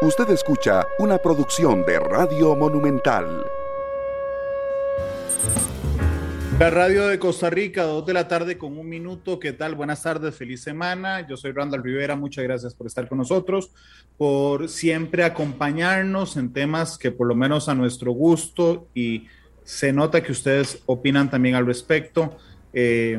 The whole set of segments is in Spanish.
Usted escucha una producción de Radio Monumental. La radio de Costa Rica, dos de la tarde con un minuto. ¿Qué tal? Buenas tardes, feliz semana. Yo soy Randall Rivera. Muchas gracias por estar con nosotros, por siempre acompañarnos en temas que por lo menos a nuestro gusto y se nota que ustedes opinan también al respecto, eh,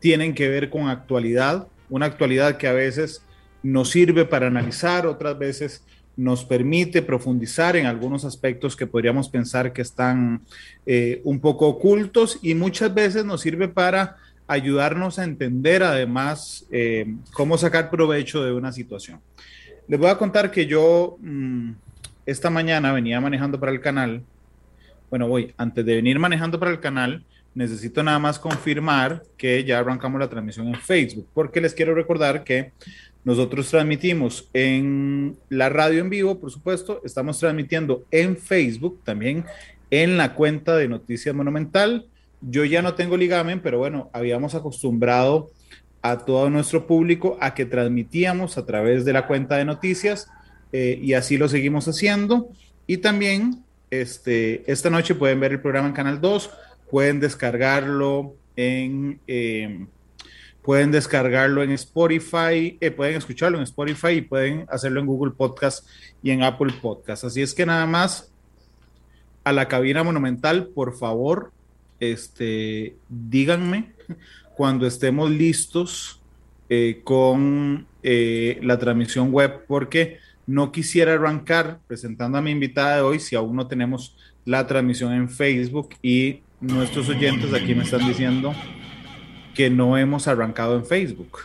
tienen que ver con actualidad, una actualidad que a veces nos sirve para analizar, otras veces nos permite profundizar en algunos aspectos que podríamos pensar que están eh, un poco ocultos y muchas veces nos sirve para ayudarnos a entender además eh, cómo sacar provecho de una situación. Les voy a contar que yo mm, esta mañana venía manejando para el canal. Bueno, voy, antes de venir manejando para el canal, necesito nada más confirmar que ya arrancamos la transmisión en Facebook, porque les quiero recordar que nosotros transmitimos en la radio en vivo, por supuesto, estamos transmitiendo en Facebook también en la cuenta de Noticias Monumental. Yo ya no tengo ligamen, pero bueno, habíamos acostumbrado a todo nuestro público a que transmitíamos a través de la cuenta de noticias eh, y así lo seguimos haciendo. Y también este, esta noche pueden ver el programa en Canal 2, pueden descargarlo en... Eh, pueden descargarlo en Spotify, eh, pueden escucharlo en Spotify y pueden hacerlo en Google Podcast y en Apple Podcast. Así es que nada más a la cabina monumental, por favor, este, díganme cuando estemos listos eh, con eh, la transmisión web, porque no quisiera arrancar presentando a mi invitada de hoy si aún no tenemos la transmisión en Facebook y nuestros oyentes aquí me están diciendo que no hemos arrancado en Facebook.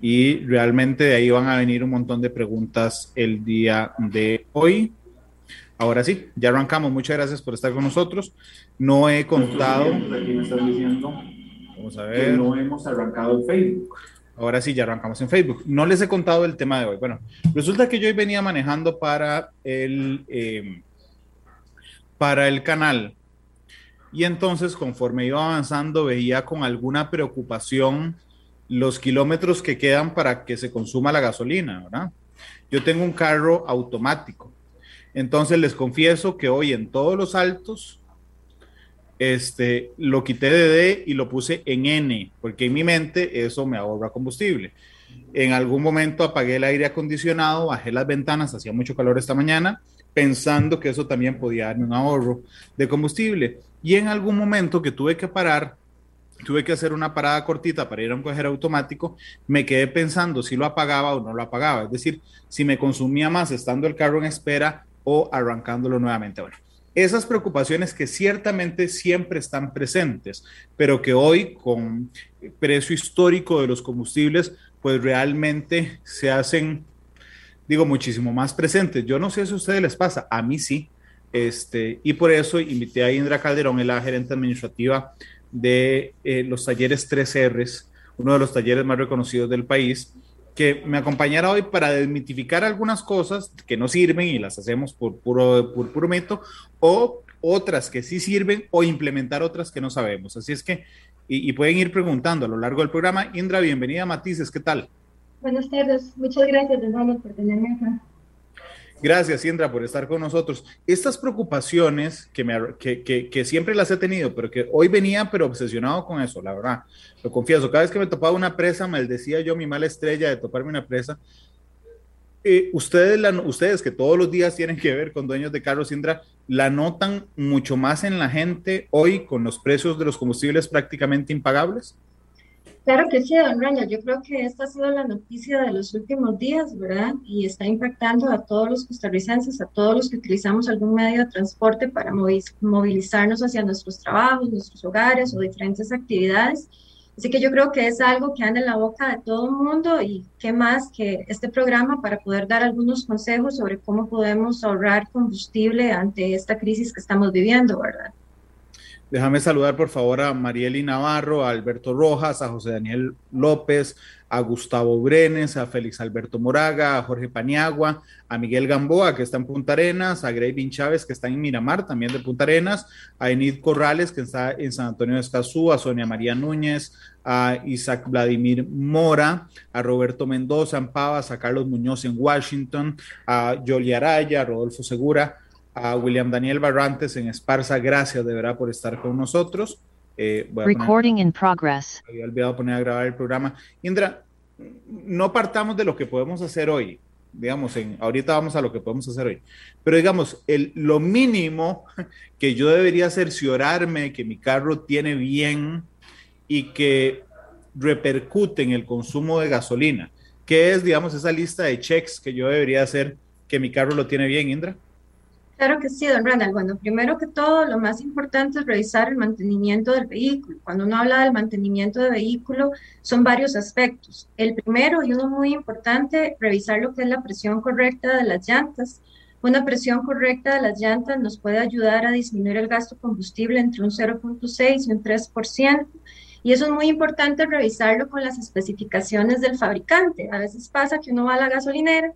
Y realmente de ahí van a venir un montón de preguntas el día de hoy. Ahora sí, ya arrancamos. Muchas gracias por estar con nosotros. No he contado. Aquí me están diciendo. Vamos a ver. no hemos arrancado en Facebook. Ahora sí, ya arrancamos en Facebook. No les he contado el tema de hoy. Bueno, resulta que yo hoy venía manejando para el, eh, para el canal y entonces, conforme iba avanzando, veía con alguna preocupación los kilómetros que quedan para que se consuma la gasolina, ¿verdad? Yo tengo un carro automático. Entonces les confieso que hoy en todos los altos, este, lo quité de D y lo puse en N, porque en mi mente eso me ahorra combustible. En algún momento apagué el aire acondicionado, bajé las ventanas, hacía mucho calor esta mañana, pensando que eso también podía darme un ahorro de combustible. Y en algún momento que tuve que parar, tuve que hacer una parada cortita para ir a un cajero automático, me quedé pensando si lo apagaba o no lo apagaba, es decir, si me consumía más estando el carro en espera o arrancándolo nuevamente. Bueno, esas preocupaciones que ciertamente siempre están presentes, pero que hoy con precio histórico de los combustibles, pues realmente se hacen, digo, muchísimo más presentes. Yo no sé si a ustedes les pasa, a mí sí. Este, y por eso invité a Indra Calderón, la gerente administrativa de eh, los talleres 3Rs, uno de los talleres más reconocidos del país, que me acompañara hoy para desmitificar algunas cosas que no sirven y las hacemos por puro, por o otras que sí sirven o implementar otras que no sabemos. Así es que, y, pueden ir preguntando a lo largo del programa. Indra, bienvenida a Matices, ¿qué tal? Buenas tardes, muchas gracias, por tenerme acá. Gracias, Indra, por estar con nosotros. Estas preocupaciones que, siempre las he tenido, pero que hoy venía, pero obsesionado con eso, la verdad, lo confieso. Cada vez que me topaba una presa, me decía yo mi mala estrella de toparme una presa. Eh, ustedes, ustedes que todos los días tienen que ver con dueños de carros, Indra, la notan mucho más en la gente hoy con los precios de los combustibles prácticamente impagables. Claro que sí, don Rangel. Yo creo que esta ha sido la noticia de los últimos días, ¿verdad? Y está impactando a todos los costarricenses, a todos los que utilizamos algún medio de transporte para movilizarnos hacia nuestros trabajos, nuestros hogares o diferentes actividades. Así que yo creo que es algo que anda en la boca de todo el mundo y qué más que este programa para poder dar algunos consejos sobre cómo podemos ahorrar combustible ante esta crisis que estamos viviendo, ¿verdad? Déjame saludar por favor a Marieli Navarro, a Alberto Rojas, a José Daniel López, a Gustavo Brenes, a Félix Alberto Moraga, a Jorge Paniagua, a Miguel Gamboa, que está en Punta Arenas, a Grey Chávez, que está en Miramar, también de Punta Arenas, a Enid Corrales, que está en San Antonio de Escazú, a Sonia María Núñez, a Isaac Vladimir Mora, a Roberto Mendoza en Pavas, a Carlos Muñoz en Washington, a Yoli Araya, a Rodolfo Segura, a William Daniel Barrantes en Esparza. Gracias de verdad por estar con nosotros. Eh, Recording in progress. Había olvidado poner a grabar el programa. Indra, no partamos de lo que podemos hacer hoy. Digamos, en, ahorita vamos a lo que podemos hacer hoy. Pero digamos, el, lo mínimo que yo debería cerciorarme que mi carro tiene bien y que repercute en el consumo de gasolina, ¿qué es, digamos, esa lista de checks que yo debería hacer que mi carro lo tiene bien, Indra? Claro que sí, don Randall. Bueno, primero que todo, lo más importante es revisar el mantenimiento del vehículo. Cuando uno habla del mantenimiento de vehículo, son varios aspectos. El primero y uno muy importante, revisar lo que es la presión correcta de las llantas. Una presión correcta de las llantas nos puede ayudar a disminuir el gasto combustible entre un 0.6 y un 3%. Y eso es muy importante revisarlo con las especificaciones del fabricante. A veces pasa que uno va a la gasolinera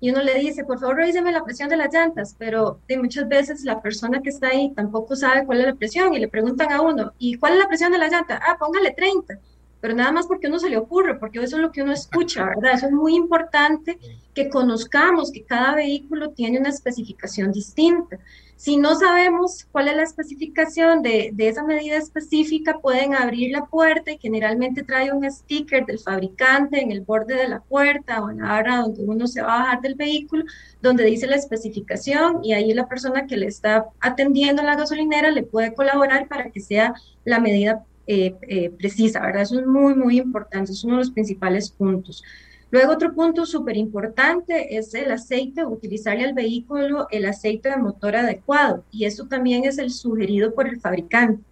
y uno le dice, por favor, revíseme la presión de las llantas, pero de muchas veces la persona que está ahí tampoco sabe cuál es la presión y le preguntan a uno, ¿y cuál es la presión de la llanta? Ah, póngale 30, pero nada más porque uno se le ocurre, porque eso es lo que uno escucha, ¿verdad? Eso es muy importante que conozcamos que cada vehículo tiene una especificación distinta. Si no sabemos cuál es la especificación de, esa medida específica, pueden abrir la puerta y generalmente trae un sticker del fabricante en el borde de la puerta o en la área donde uno se va a bajar del vehículo, donde dice la especificación y ahí la persona que le está atendiendo la gasolinera le puede colaborar para que sea la medida eh, eh, precisa, ¿verdad? Eso es muy, muy importante, es uno de los principales puntos. Luego otro punto súper importante es el aceite, utilizarle al vehículo el aceite de motor adecuado y eso también es el sugerido por el fabricante.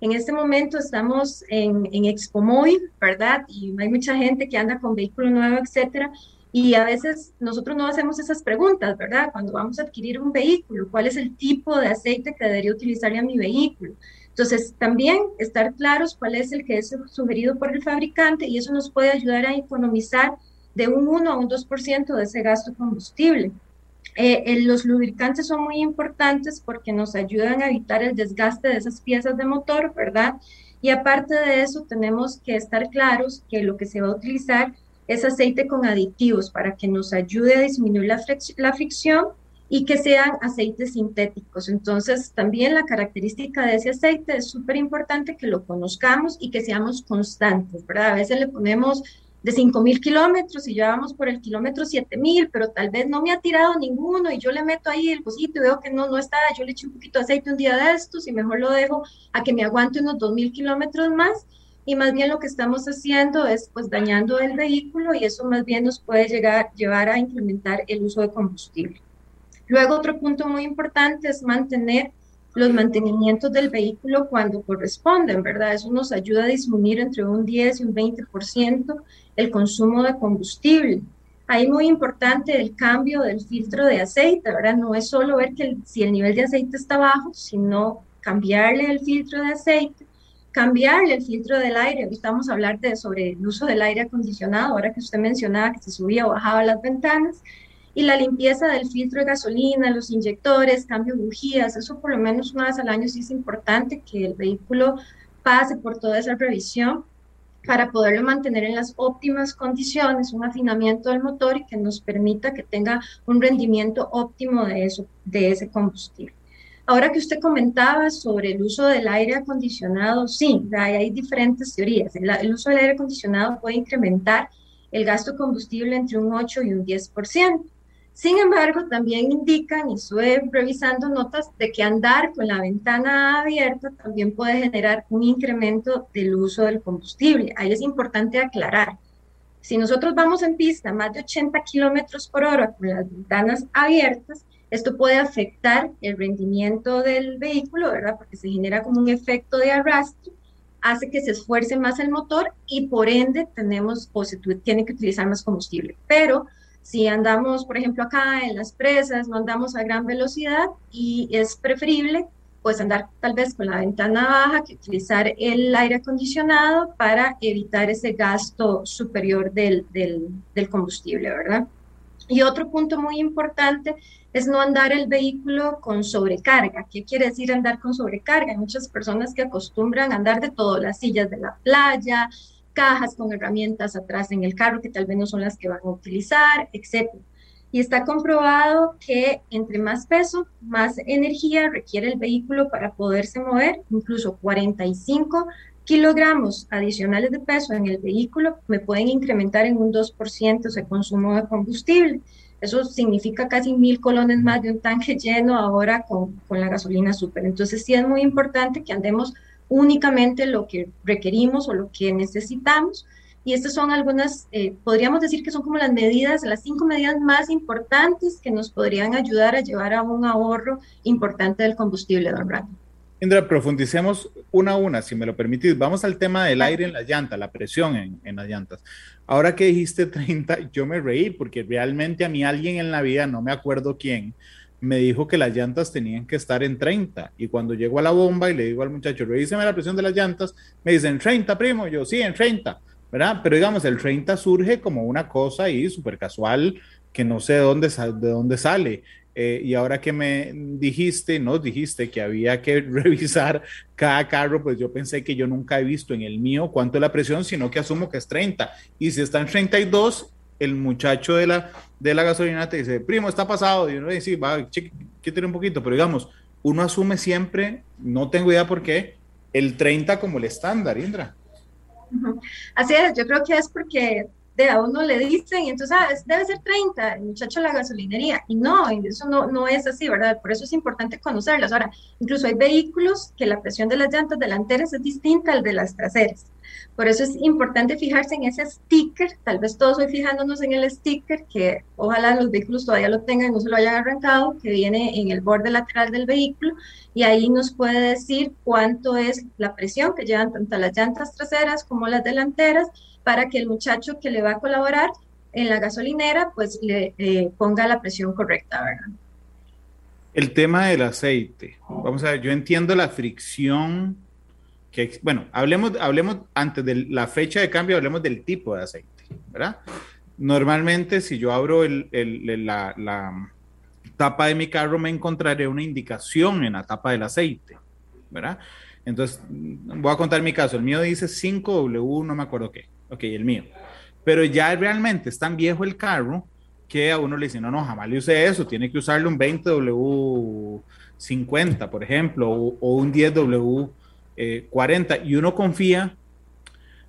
En este momento estamos en, Expo Móvil, ¿verdad? Y hay mucha gente que anda con vehículo nuevo, etcétera. Y a veces nosotros no hacemos esas preguntas, ¿verdad? Cuando vamos a adquirir un vehículo, ¿cuál es el tipo de aceite que debería utilizarle a mi vehículo? Entonces, también estar claros cuál es el que es sugerido por el fabricante y eso nos puede ayudar a economizar de un 1 a un 2% de ese gasto combustible. Eh, los lubricantes son muy importantes porque nos ayudan a evitar el desgaste de esas piezas de motor, ¿verdad? Y aparte de eso, tenemos que estar claros que lo que se va a utilizar es aceite con aditivos para que nos ayude a disminuir la, la fricción y que sean aceites sintéticos. Entonces, también la característica de ese aceite es súper importante que lo conozcamos y que seamos constantes, ¿verdad? A veces le ponemos de 5.000 kilómetros y ya por el kilómetro 7.000, pero tal vez no me ha tirado ninguno y yo le meto ahí el cosito y veo que no, no está, yo le eché un poquito de aceite un día de estos y mejor lo dejo a que me aguante unos 2.000 kilómetros más y más bien lo que estamos haciendo es pues dañando el vehículo y eso más bien nos puede llegar, llevar a incrementar el uso de combustible. Luego otro punto muy importante es mantener los mantenimientos del vehículo cuando corresponden, ¿verdad? Eso nos ayuda a disminuir entre un 10 y un 20% el consumo de combustible. Ahí muy importante el cambio del filtro de aceite, ¿verdad? No es solo ver que si el nivel de aceite está bajo, sino cambiarle el filtro de aceite, cambiarle el filtro del aire. Ahorita vamos a hablar de, sobre el uso del aire acondicionado, ahora que usted mencionaba que se subía o bajaba las ventanas y la limpieza del filtro de gasolina, los inyectores, cambio de bujías, eso por lo menos una vez al año sí es importante que el vehículo pase por toda esa revisión para poderlo mantener en las óptimas condiciones, un afinamiento del motor y que nos permita que tenga un rendimiento óptimo de, eso, de ese combustible. Ahora que usted comentaba sobre el uso del aire acondicionado, sí, hay, diferentes teorías. El, el, uso del aire acondicionado puede incrementar el gasto de combustible entre un 8 y un 10%. Sin embargo, también indican, y estuve revisando notas, de que andar con la ventana abierta también puede generar un incremento del uso del combustible. Ahí es importante aclarar. Si nosotros vamos en pista más de 80 kilómetros por hora con las ventanas abiertas, esto puede afectar el rendimiento del vehículo, ¿verdad? Porque se genera como un efecto de arrastre, hace que se esfuerce más el motor y por ende tenemos o se tiene que utilizar más combustible. Pero si andamos, por ejemplo, acá en las presas, no andamos a gran velocidad y es preferible pues andar tal vez con la ventana baja que utilizar el aire acondicionado para evitar ese gasto superior del, del combustible, ¿verdad? Y otro punto muy importante es no andar el vehículo con sobrecarga. ¿Qué quiere decir andar con sobrecarga? Hay muchas personas que acostumbran andar de todo, las sillas de la playa, cajas con herramientas atrás en el carro que tal vez no son las que van a utilizar, etc. Y está comprobado que entre más peso, más energía requiere el vehículo para poderse mover, incluso 45 kilogramos adicionales de peso en el vehículo me pueden incrementar en un 2% ese consumo de combustible. Eso significa casi mil colones más de un tanque lleno ahora con, con la gasolina súper. Entonces sí es muy importante que andemos únicamente lo que requerimos o lo que necesitamos. Y estas son algunas, eh, podríamos decir que son como las medidas, las cinco medidas más importantes que nos podrían ayudar a llevar a un ahorro importante del combustible, don Rami. Indra, profundicemos una a una, si me lo permitís. Vamos al tema del aire en las llantas, la presión en, en, las llantas. Ahora que dijiste 30, yo me reí porque realmente a mí alguien en la vida, no me acuerdo quién, me dijo que las llantas tenían que estar en 30. Y cuando llego a la bomba y le digo al muchacho, revíseme la presión de las llantas, me dicen 30, primo. Yo, sí, en 30, ¿verdad? Pero digamos, el 30 surge como una cosa ahí súper casual que no sé de dónde, de dónde sale. Eh, y ahora que me dijiste, nos dijiste que había que revisar cada carro, pues yo pensé que yo nunca he visto en el mío cuánto es la presión, sino que asumo que es 30. Y si está en 32, el muchacho de la, de la gasolina te dice, primo, está pasado. Y uno dice, va, quítale un poquito. Pero digamos, uno asume siempre, no tengo idea por qué, el 30 como el estándar, Indra. Así es, yo creo que es porque de a uno le dicen, entonces, ah, debe ser 30, el muchacho de la gasolinería. Y no, eso no, no es así, ¿verdad? Por eso es importante conocerlas. Ahora, incluso hay vehículos que la presión de las llantas delanteras es distinta al de las traseras. Por eso es importante fijarse en ese sticker, tal vez todos hoy fijándonos en el sticker, que ojalá los vehículos todavía lo tengan, no se lo hayan arrancado, que viene en el borde lateral del vehículo, y ahí nos puede decir cuánto es la presión que llevan tanto las llantas traseras como las delanteras, para que el muchacho que le va a colaborar en la gasolinera, pues le eh, ponga la presión correcta, ¿verdad? El tema del aceite. Vamos a ver, yo entiendo la fricción bueno, hablemos, hablemos antes de la fecha de cambio, hablemos del tipo de aceite, ¿verdad? Normalmente, si yo abro la, tapa de mi carro, me encontraré una indicación en la tapa del aceite, ¿verdad? Entonces, voy a contar mi caso. El mío dice 5W, no me acuerdo qué. Ok, el mío. Pero ya realmente es tan viejo el carro que a uno le dice, no, no, jamás le use eso, tiene que usarle un 20W50, por ejemplo, o, un 10W40. Eh, y uno confía,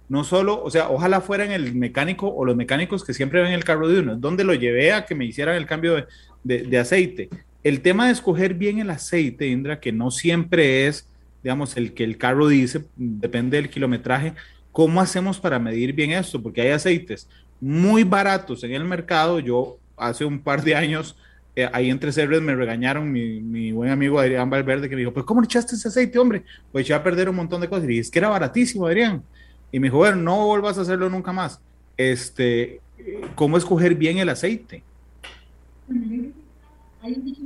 no solo, o sea, ojalá fuera en el mecánico o los mecánicos que siempre ven el carro de uno, donde lo llevé a que me hicieran el cambio de, de aceite. El tema de escoger bien el aceite, Indra, que no siempre es, digamos, el que el carro dice, depende del kilometraje, ¿Cómo hacemos para medir bien esto? Porque hay aceites muy baratos en el mercado. Yo hace un par de años, eh, ahí entre cerres me regañaron mi, buen amigo Adrián Valverde que me dijo, pues ¿cómo le echaste ese aceite, hombre? Pues eché a perder un montón de cosas. Y dije, es que era baratísimo, Adrián. Y me dijo, bueno, no vuelvas a hacerlo nunca más. Este, ¿Cómo escoger bien el aceite? Hay un dicho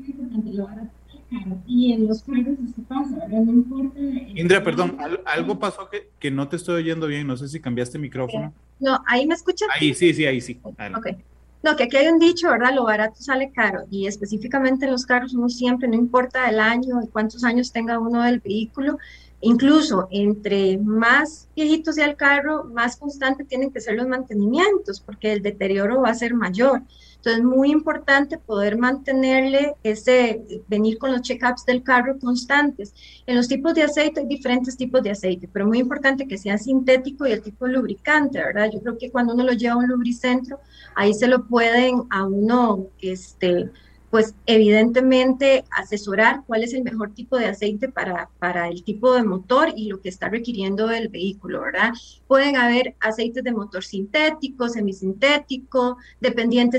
y en los se pasa, No importa. Indra, perdón, algo pasó que, que, no te estoy oyendo bien, no sé si cambiaste micrófono. No, ahí me escuchas. Ahí sí, sí, ahí sí. Okay. No, que aquí hay un dicho, ¿verdad? Lo barato sale caro y específicamente en los carros uno siempre, no importa el año y cuántos años tenga uno del vehículo, incluso entre más viejito sea el carro, más constante tienen que ser los mantenimientos porque el deterioro va a ser mayor. Entonces, muy importante poder mantenerle ese, venir con los check-ups del carro constantes. En los tipos de aceite hay diferentes tipos de aceite, pero muy importante que sea sintético y el tipo de lubricante, ¿verdad? Yo creo que cuando uno lo lleva a un lubricentro, ahí se lo pueden a uno, este, pues evidentemente asesorar cuál es el mejor tipo de aceite para, para el tipo de motor y lo que está requiriendo el vehículo, ¿verdad? Pueden haber aceites de motor sintético, semisintético, dependiente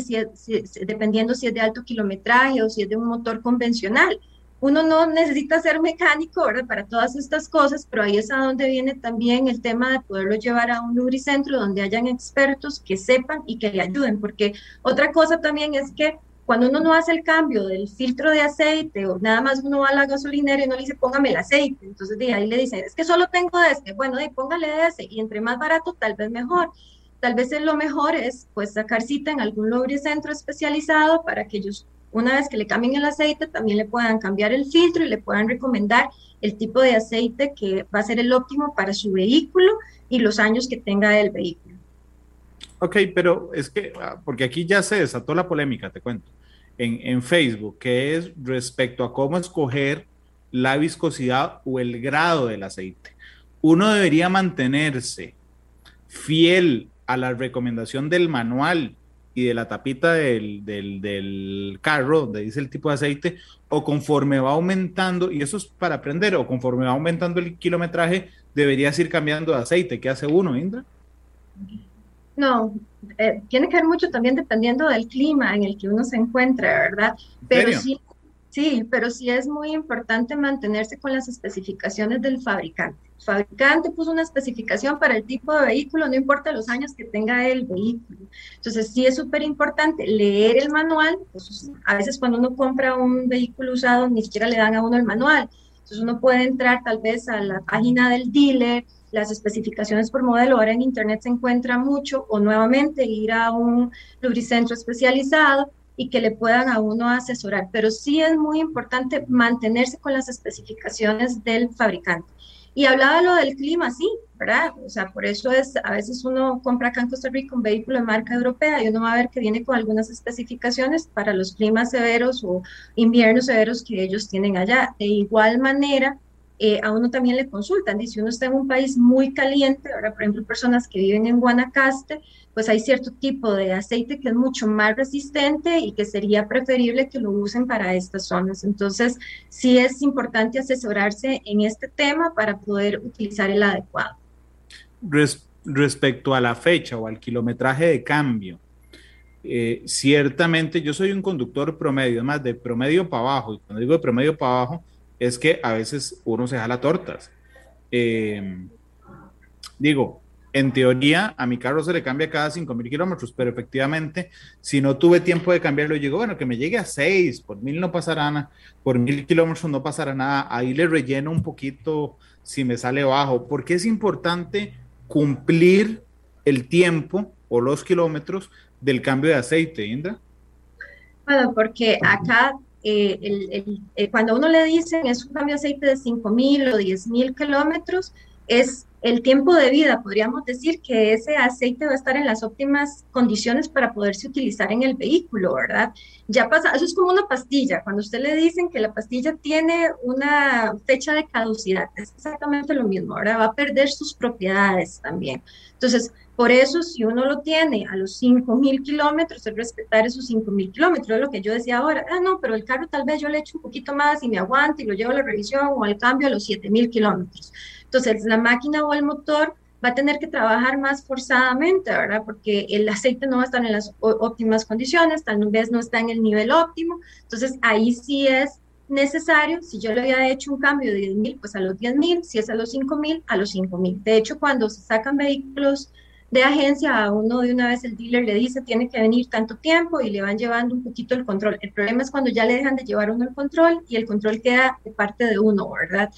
dependiendo si es de alto kilometraje o si es de un motor convencional. Uno no necesita ser mecánico, ¿verdad? Para todas estas cosas, pero ahí es a donde viene también el tema de poderlo llevar a un lubricentro donde hayan expertos que sepan y que le ayuden, porque otra cosa también es que cuando uno no hace el cambio del filtro de aceite o nada más uno va a la gasolinera y no le dice póngame el aceite, entonces de ahí le dice, es que solo tengo este, bueno, de póngale ese y entre más barato tal vez mejor. Tal vez lo mejor es pues sacar cita en algún lubricentro especializado para que ellos una vez que le cambien el aceite también le puedan cambiar el filtro y le puedan recomendar el tipo de aceite que va a ser el óptimo para su vehículo y los años que tenga el vehículo. Ok, pero es que, ah, porque aquí ya se desató la polémica, te cuento, en, Facebook, que es respecto a cómo escoger la viscosidad o el grado del aceite. Uno debería mantenerse fiel a la recomendación del manual y de la tapita del, del, del, carro, donde dice el tipo de aceite, o conforme va aumentando, y eso es para aprender, o conforme va aumentando el kilometraje, deberías ir cambiando de aceite. ¿Qué hace uno, Indra? No, eh, tiene que ver mucho también dependiendo del clima en el que uno se encuentre, ¿verdad? Pero sí, sí, pero sí es muy importante mantenerse con las especificaciones del fabricante. El fabricante puso una especificación para el tipo de vehículo, no importa los años que tenga el vehículo. Entonces sí es súper importante leer el manual. Pues, a veces cuando uno compra un vehículo usado ni siquiera le dan a uno el manual. Entonces uno puede entrar tal vez a la página del dealer, las especificaciones por modelo, ahora en Internet se encuentra mucho, o nuevamente ir a un lubricentro especializado y que le puedan a uno asesorar. Pero sí es muy importante mantenerse con las especificaciones del fabricante. Y hablaba lo del clima, sí, ¿verdad? O sea, por eso es, a veces uno compra acá en Costa Rica un vehículo de marca europea y uno va a ver que viene con algunas especificaciones para los climas severos o inviernos severos que ellos tienen allá. De igual manera, eh, a uno también le consultan. Si uno está en un país muy caliente, ahora por ejemplo personas que viven en Guanacaste, pues hay cierto tipo de aceite que es mucho más resistente y que sería preferible que lo usen para estas zonas. Entonces, sí es importante asesorarse en este tema para poder utilizar el adecuado. respecto a la fecha o al kilometraje de cambio, eh, ciertamente yo soy un conductor promedio, más de promedio para abajo, y cuando digo de promedio para abajo, es que a veces uno se jala tortas. Eh, digo, en teoría a mi carro se le cambia cada 5.000 kilómetros, pero efectivamente, si no tuve tiempo de cambiarlo, digo, bueno, que me llegue a 6, por mil no pasará nada, por mil kilómetros no pasará nada, ahí le relleno un poquito si me sale bajo, porque es importante cumplir el tiempo o los kilómetros del cambio de aceite, Indra. Bueno, porque acá eh, el, eh, cuando uno le dicen es un cambio de aceite de 5.000 o 10.000 kilómetros, es el tiempo de vida, podríamos decir que ese aceite va a estar en las óptimas condiciones para poderse utilizar en el vehículo, ¿verdad? Ya pasa, eso es como una pastilla, cuando usted le dicen que la pastilla tiene una fecha de caducidad, es exactamente lo mismo, ahora va a perder sus propiedades también. Entonces, por eso, si uno lo tiene a los 5.000 kilómetros, es respetar esos 5.000 kilómetros. Es lo que yo decía ahora. Ah, no, pero el carro tal vez yo le echo un poquito más y me aguante y lo llevo a la revisión o al cambio a los 7.000 kilómetros. Entonces, la máquina o el motor va a tener que trabajar más forzadamente, ¿verdad? Porque el aceite no va a estar en las óptimas condiciones, tal vez no está en el nivel óptimo. Entonces, ahí sí es necesario, si yo le había hecho un cambio de 10.000, pues a los 10.000, si es a los 5.000, a los 5.000. De hecho, cuando se sacan vehículos de agencia a uno de una vez el dealer le dice tiene que venir tanto tiempo y le van llevando un poquito el control. El problema es cuando ya le dejan de llevar uno el control y el control queda de parte de uno, ¿verdad?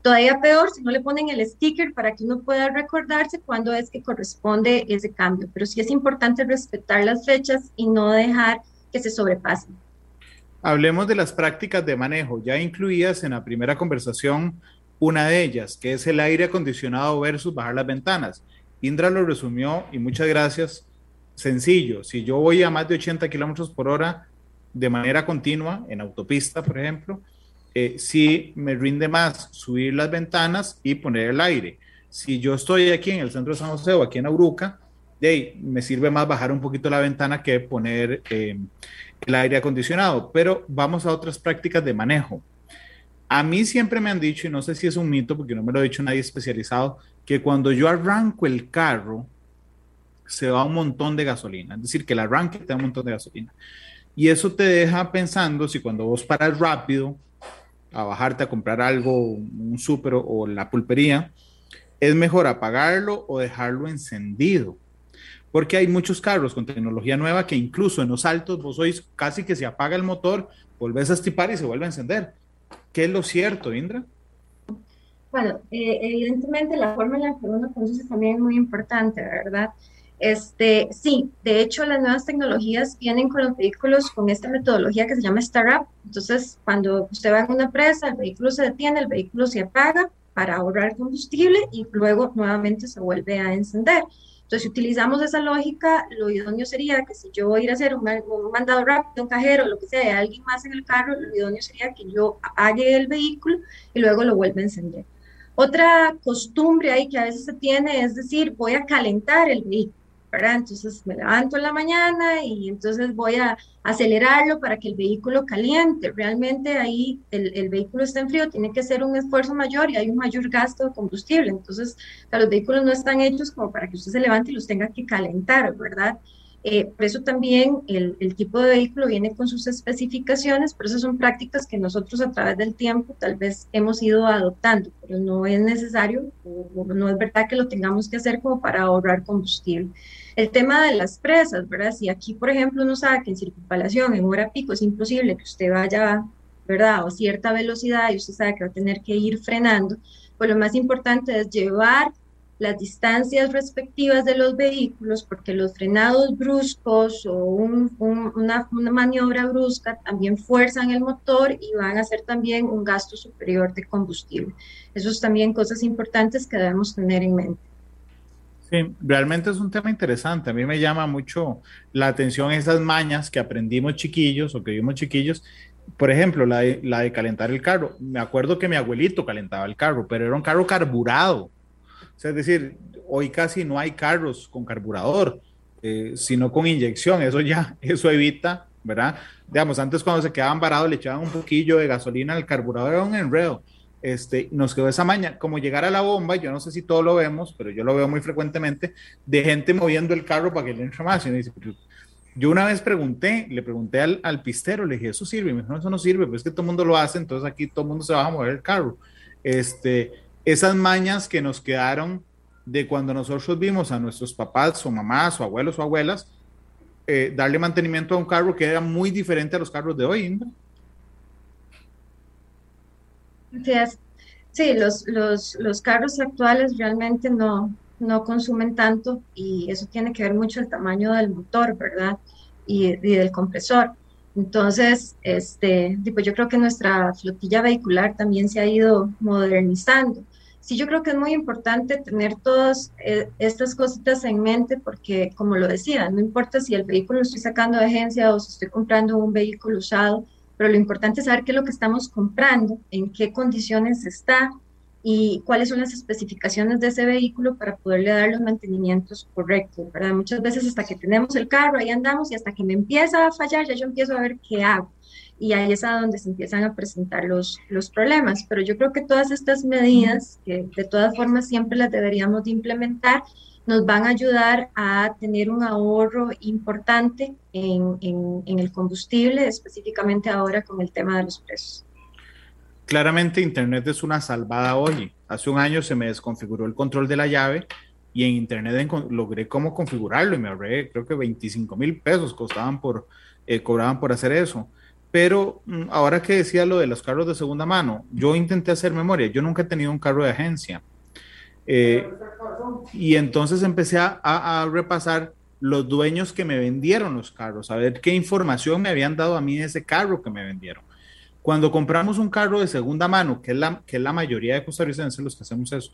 Todavía peor si no le ponen el sticker para que uno pueda recordarse cuándo es que corresponde ese cambio. Pero sí es importante respetar las fechas y no dejar que se sobrepasen. Hablemos de las prácticas de manejo, ya incluidas en la primera conversación, una de ellas, que es el aire acondicionado versus bajar las ventanas. Indra lo resumió y muchas gracias. Sencillo, si yo voy a más de 80 kilómetros por hora de manera continua, en autopista, por ejemplo, eh, sí me rinde más subir las ventanas y poner el aire. Si yo estoy aquí en el centro de San José o aquí en Auruca, de me sirve más bajar un poquito la ventana que poner eh, el aire acondicionado. Pero vamos a otras prácticas de manejo. A mí siempre me han dicho, y no sé si es un mito porque no me lo ha dicho nadie especializado, que cuando yo arranco el carro, se va un montón de gasolina. Es decir, que el arranque te da un montón de gasolina. Y eso te deja pensando si cuando vos paras rápido a bajarte a comprar algo, un súper o la pulpería, es mejor apagarlo o dejarlo encendido. porque hay muchos carros con tecnología nueva que incluso en los altos vos oís casi que se apaga el motor, volvés a estipar y se vuelve a encender. ¿Qué es lo cierto, Indra? Bueno, eh, evidentemente la forma en la que uno conduce también es muy importante, ¿verdad? Este, sí, de hecho las nuevas tecnologías vienen con los vehículos con esta metodología que se llama startup. Entonces, cuando usted va en una presa, el vehículo se detiene, el vehículo se apaga para ahorrar combustible y luego nuevamente se vuelve a encender. Entonces, si utilizamos esa lógica, lo idóneo sería que si yo voy a ir a hacer un, mandado rápido, un cajero, lo que sea, alguien más en el carro, lo idóneo sería que yo apague el vehículo y luego lo vuelva a encender. Otra costumbre ahí que a veces se tiene es decir, voy a calentar el vehículo. Entonces me levanto en la mañana y entonces voy a acelerarlo para que el vehículo caliente. Realmente ahí el, vehículo está en frío, tiene que ser un esfuerzo mayor y hay un mayor gasto de combustible. Entonces, los vehículos no están hechos como para que usted se levante y los tenga que calentar, ¿verdad? Eh, por eso también el, el, tipo de vehículo viene con sus especificaciones, pero esas son prácticas que nosotros a través del tiempo tal vez hemos ido adoptando, pero no es necesario o no es verdad que lo tengamos que hacer como para ahorrar combustible. El tema de las presas, ¿verdad? Si aquí, por ejemplo, uno sabe que en circunvalación, en hora pico, es imposible que usted vaya, ¿verdad? A cierta velocidad y usted sabe que va a tener que ir frenando, pues lo más importante es llevar las distancias respectivas de los vehículos, porque los frenados bruscos o una, maniobra brusca también fuerzan el motor y van a hacer también un gasto superior de combustible. Eso es también cosas importantes que debemos tener en mente. Sí, realmente es un tema interesante. A mí me llama mucho la atención esas mañas que aprendimos chiquillos o que vimos chiquillos. Por ejemplo, la de, la de calentar el carro. Me acuerdo que mi abuelito calentaba el carro, pero era un carro carburado es decir, hoy casi no hay carros con carburador, eh, sino con inyección. Eso ya, eso evita, ¿verdad? Digamos, antes cuando se quedaban varados le echaban un poquillo de gasolina al carburador, era un enredo. Este, nos quedó esa maña, como llegar a la bomba, yo no sé si todos lo vemos, pero yo lo veo muy frecuentemente, de gente moviendo el carro para que le entre más. Y yo una vez pregunté, le pregunté al, al, pistero, le dije, ¿eso sirve? Y me dijo, no, eso no sirve, pues es que todo el mundo lo hace, entonces aquí todo el mundo se va a mover el carro. Este, esas mañas que nos quedaron de cuando nosotros vimos a nuestros papás o mamás o abuelos o abuelas eh, darle mantenimiento a un carro que era muy diferente a los carros de hoy. Sí, los, los, los, carros actuales realmente no, no consumen tanto y eso tiene que ver mucho el tamaño del motor, ¿verdad? Y, y del compresor. Entonces, este, tipo, yo creo que nuestra flotilla vehicular también se ha ido modernizando sí yo creo que es muy importante tener todas eh, estas cositas en mente porque, como lo decía, no importa si el vehículo lo estoy sacando de agencia o si estoy comprando un vehículo usado, pero lo importante es saber qué es lo que estamos comprando, en qué condiciones está y cuáles son las especificaciones de ese vehículo para poderle dar los mantenimientos correctos, ¿verdad? Muchas veces hasta que tenemos el carro, ahí andamos y hasta que me empieza a fallar, ya yo empiezo a ver qué hago y ahí es a donde se empiezan a presentar los, los problemas. Pero yo creo que todas estas medidas, que de todas formas siempre las deberíamos de implementar, nos van a ayudar a tener un ahorro importante en, en, el combustible, específicamente ahora con el tema de los precios. Claramente Internet es una salvada hoy. Hace un año se me desconfiguró el control de la llave y en Internet logré cómo configurarlo y me ahorré creo que 25 mil pesos costaban por, eh, cobraban por hacer eso. Pero mm, ahora que decía lo de los carros de segunda mano, yo intenté hacer memoria, yo nunca he tenido un carro de agencia. Eh, y entonces empecé a, repasar los dueños que me vendieron los carros, a ver qué información me habían dado a mí de ese carro que me vendieron. Cuando compramos un carro de segunda mano, que es la, que es la mayoría de costarricenses los que hacemos eso,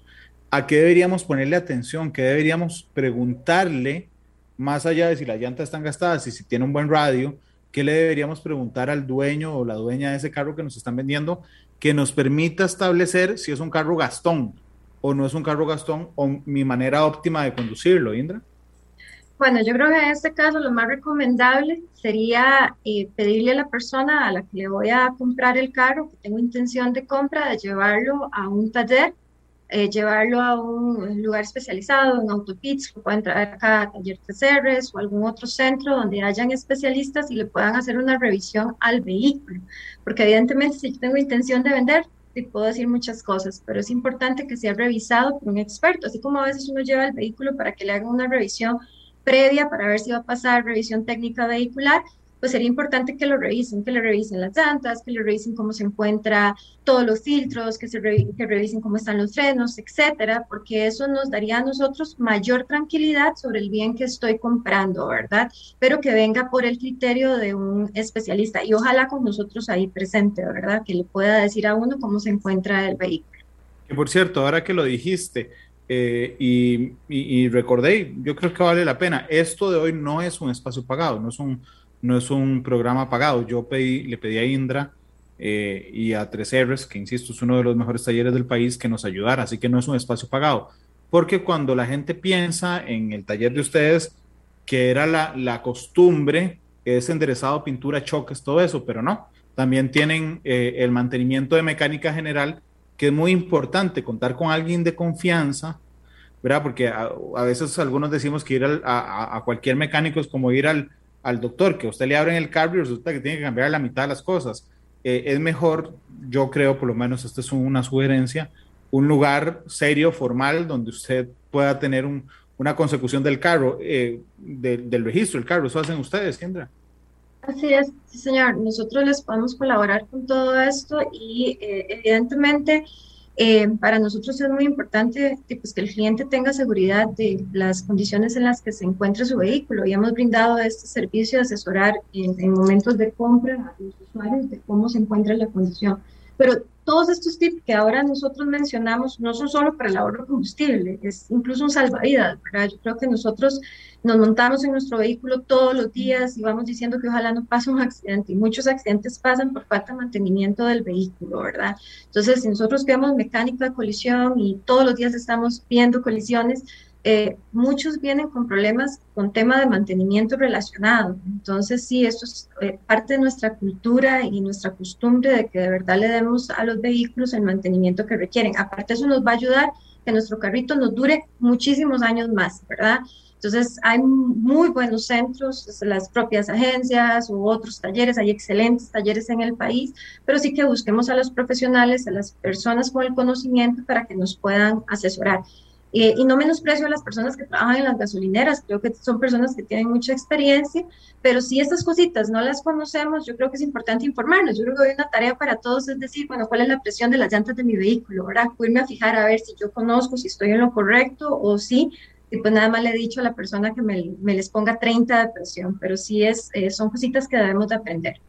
¿a qué deberíamos ponerle atención? ¿Qué deberíamos preguntarle más allá de si las llantas están gastadas y si tiene un buen radio? ¿Qué le deberíamos preguntar al dueño o la dueña de ese carro que nos están vendiendo que nos permita establecer si es un carro gastón o no es un carro gastón o mi manera óptima de conducirlo, Indra? Bueno, yo creo que en este caso lo más recomendable sería eh, pedirle a la persona a la que le voy a comprar el carro, que tengo intención de compra, de llevarlo a un taller eh, llevarlo a un lugar especializado, un autopits, que pueden traer acá a Taller TCRs o algún otro centro donde hayan especialistas y le puedan hacer una revisión al vehículo. Porque evidentemente si yo tengo intención de vender, te puedo decir muchas cosas, pero es importante que sea revisado por un experto, así como a veces uno lleva el vehículo para que le hagan una revisión previa para ver si va a pasar revisión técnica vehicular, pues sería importante que lo revisen, que le revisen las llantas, que le revisen cómo se encuentra todos los filtros, que, se que revisen cómo están los frenos, etcétera, porque eso nos daría a nosotros mayor tranquilidad sobre el bien que estoy comprando, ¿verdad? Pero que venga por el criterio de un especialista y ojalá con nosotros ahí presente, ¿verdad? Que le pueda decir a uno cómo se encuentra el vehículo. Que por cierto, ahora que lo dijiste, eh, y, y, recordé, yo creo que vale la pena. Esto de hoy no es un espacio pagado, no es un, no es un programa pagado. Yo le pedí a Indra eh, y a 3Rs, que insisto, es uno de los mejores talleres del país, que nos ayudara, así que no es un espacio pagado. Porque cuando la gente piensa en el taller de ustedes, que era la, la costumbre, es enderezado, pintura, choques, todo eso, pero no. También tienen eh, el mantenimiento de mecánica general, que es muy importante, contar con alguien de confianza, ¿verdad? Porque a, veces algunos decimos que ir a, a, cualquier mecánico es como ir al, al doctor, que usted le abren el cable y resulta que tiene que cambiar la mitad de las cosas. Eh, es mejor, yo creo, por lo menos esta es una sugerencia, un lugar serio, formal, donde usted pueda tener una consecución del carro, eh, del registro del carro. Eso hacen ustedes, Kendra. Así es, señor. Nosotros les podemos colaborar con todo esto y eh, evidentemente eh, para nosotros es muy importante pues, que el cliente tenga seguridad de las condiciones en las que se encuentra su vehículo y hemos brindado este servicio de asesorar en, en momentos de compra a los usuarios de cómo se encuentra la condición. Pero todos estos tips que ahora nosotros mencionamos no son solo para el ahorro de combustible, es incluso un salvavidas, ¿verdad? Yo creo que nosotros nos montamos en nuestro vehículo todos los días y vamos diciendo que ojalá no pase un accidente y muchos accidentes pasan por falta de mantenimiento del vehículo, ¿verdad? Entonces, si nosotros vemos mecánica de colisión y todos los días estamos viendo colisiones, eh, muchos vienen con problemas con tema de mantenimiento relacionado. Entonces, sí, esto es eh, parte de nuestra cultura y nuestra costumbre de que de verdad le demos a los vehículos el mantenimiento que requieren. Aparte, eso nos va a ayudar que nuestro carrito nos dure muchísimos años más, ¿verdad? Entonces, hay muy buenos centros, las propias agencias u otros talleres, hay excelentes talleres en el país, pero sí que busquemos a los profesionales, a las personas con el conocimiento para que nos puedan asesorar. Eh, y no menosprecio a las personas que trabajan en las gasolineras, creo que son personas que tienen mucha experiencia, pero si estas cositas no las conocemos, yo creo que es importante informarnos. Yo creo que hay una tarea para todos, es decir, bueno, cuál es la presión de las llantas de mi vehículo, ¿verdad? Irme a fijar a ver si yo conozco, si estoy en lo correcto o si, y pues nada más le he dicho a la persona que me, me les ponga 30 de presión, pero sí es, eh, son cositas que debemos de aprender.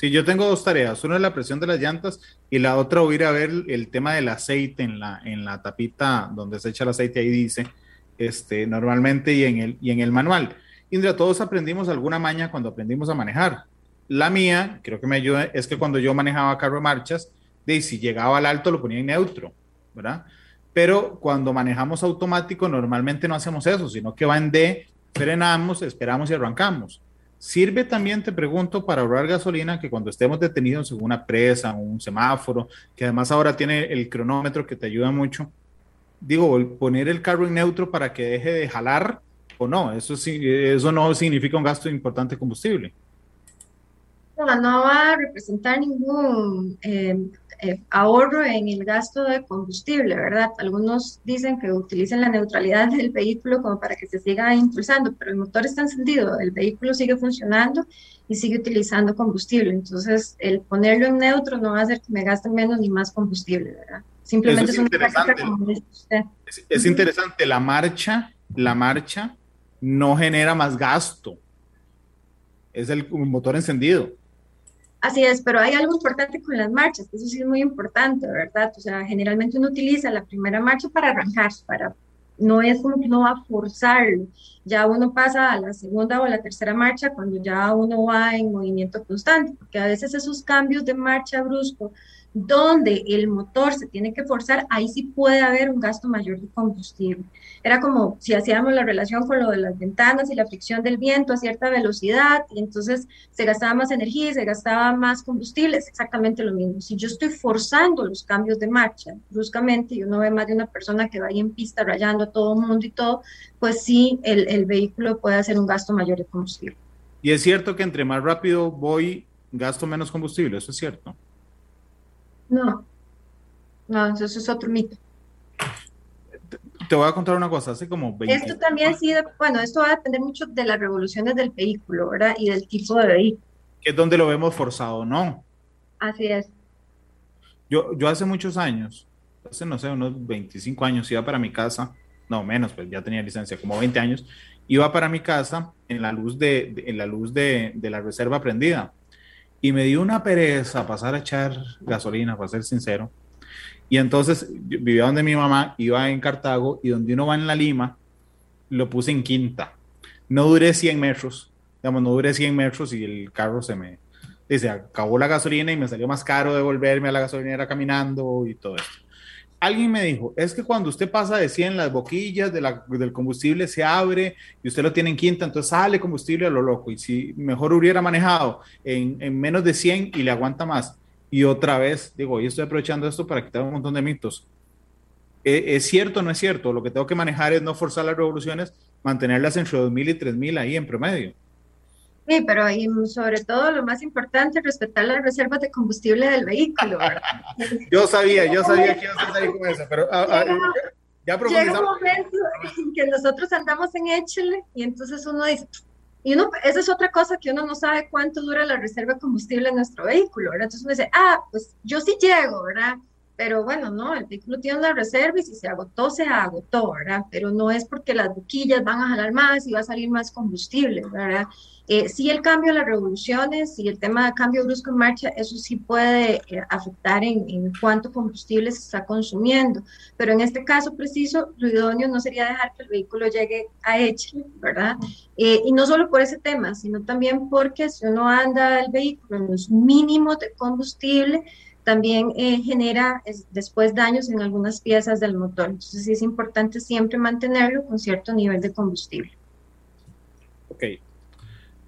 Sí, yo tengo dos tareas. Una es la presión de las llantas y la otra ir a ver el tema del aceite en la, en la tapita donde se echa el aceite, ahí dice, este, normalmente y en, el, y en el manual. Indra, todos aprendimos alguna maña cuando aprendimos a manejar. La mía, creo que me ayuda, es que cuando yo manejaba carro de marchas, de si llegaba al alto lo ponía en neutro, ¿verdad? Pero cuando manejamos automático, normalmente no hacemos eso, sino que va en D, frenamos, esperamos y arrancamos. Sirve también, te pregunto, para ahorrar gasolina que cuando estemos detenidos en una presa o un semáforo, que además ahora tiene el cronómetro que te ayuda mucho. Digo, poner el carro en neutro para que deje de jalar o no, eso, sí, eso no significa un gasto importante de combustible. No, va a representar ningún eh, eh, ahorro en el gasto de combustible, ¿verdad? Algunos dicen que utilicen la neutralidad del vehículo como para que se siga impulsando, pero el motor está encendido, el vehículo sigue funcionando y sigue utilizando combustible. Entonces, el ponerlo en neutro no va a hacer que me gaste menos ni más combustible, ¿verdad? Simplemente es, una interesante. como dice usted. Es, es interesante, la marcha, la marcha no genera más gasto. Es el motor encendido. Así es, pero hay algo importante con las marchas, eso sí es muy importante, ¿verdad? O sea, generalmente uno utiliza la primera marcha para arrancar, para no es como que uno va a forzarlo, ya uno pasa a la segunda o la tercera marcha cuando ya uno va en movimiento constante, porque a veces esos cambios de marcha brusco donde el motor se tiene que forzar, ahí sí puede haber un gasto mayor de combustible. Era como si hacíamos la relación con lo de las ventanas y la fricción del viento a cierta velocidad, y entonces se gastaba más energía y se gastaba más combustible, es exactamente lo mismo. Si yo estoy forzando los cambios de marcha bruscamente y uno ve más de una persona que va ahí en pista rayando a todo el mundo y todo, pues sí, el, el vehículo puede hacer un gasto mayor de combustible. Y es cierto que entre más rápido voy, gasto menos combustible, eso es cierto. No, no, eso es otro mito. te voy a contar una cosa, hace como 20 Esto también sí, bueno, esto va a depender mucho de las revoluciones del vehículo, ¿verdad? Y del tipo de vehículo. Que es donde lo vemos forzado, ¿no? Así es. Yo, yo hace muchos años, hace no sé, unos 25 años, iba para mi casa, no menos, pues ya tenía licencia, como 20 años, iba para mi casa en la luz de, en la, luz de, de la reserva prendida y me dio una pereza pasar a echar gasolina, para ser sincero. Y entonces vivía donde mi mamá, iba en Cartago y donde uno va en la Lima, lo puse en quinta. No duré 100 metros, digamos, no duré 100 metros y el carro se me, dice, acabó la gasolina y me salió más caro devolverme a la gasolinera caminando y todo. Alguien me dijo, es que cuando usted pasa de 100, las boquillas de la, del combustible se abre y usted lo tiene en quinta, entonces sale combustible a lo loco. Y si mejor hubiera manejado en, en menos de 100 y le aguanta más. Y otra vez, digo, y estoy aprovechando esto para quitar un montón de mitos. ¿E, ¿Es, cierto o no es cierto? Lo que tengo que manejar es no forzar las revoluciones, mantenerlas entre 2.000 y 3.000 ahí en promedio. Sí, pero y sobre todo lo más importante, respetar las reservas de combustible del vehículo. yo sabía, yo sabía que ibas a salir con eso, pero ah, ah, ya Llega un momento en que nosotros andamos en Échele y entonces uno dice, y uno, esa es otra cosa que uno no sabe cuánto dura la reserva de combustible en nuestro vehículo, ¿verdad? Entonces uno dice, ah, pues yo sí llego, ¿verdad? Pero bueno, no, el vehículo tiene una reserva y si se agotó, se agotó, ¿verdad? Pero no es porque las boquillas van a jalar más y va a salir más combustible, ¿verdad? Eh, sí el cambio de las revoluciones y el tema de cambio brusco en marcha, eso sí puede eh, afectar en, en, cuánto combustible se está consumiendo, pero en este caso preciso, lo idóneo no sería dejar que el vehículo llegue a Eche, ¿verdad? Eh, y no solo por ese tema, sino también porque si uno anda el vehículo en los mínimos de combustible, también eh, genera después daños en algunas piezas del motor. Entonces sí es importante siempre mantenerlo con cierto nivel de combustible. Ok.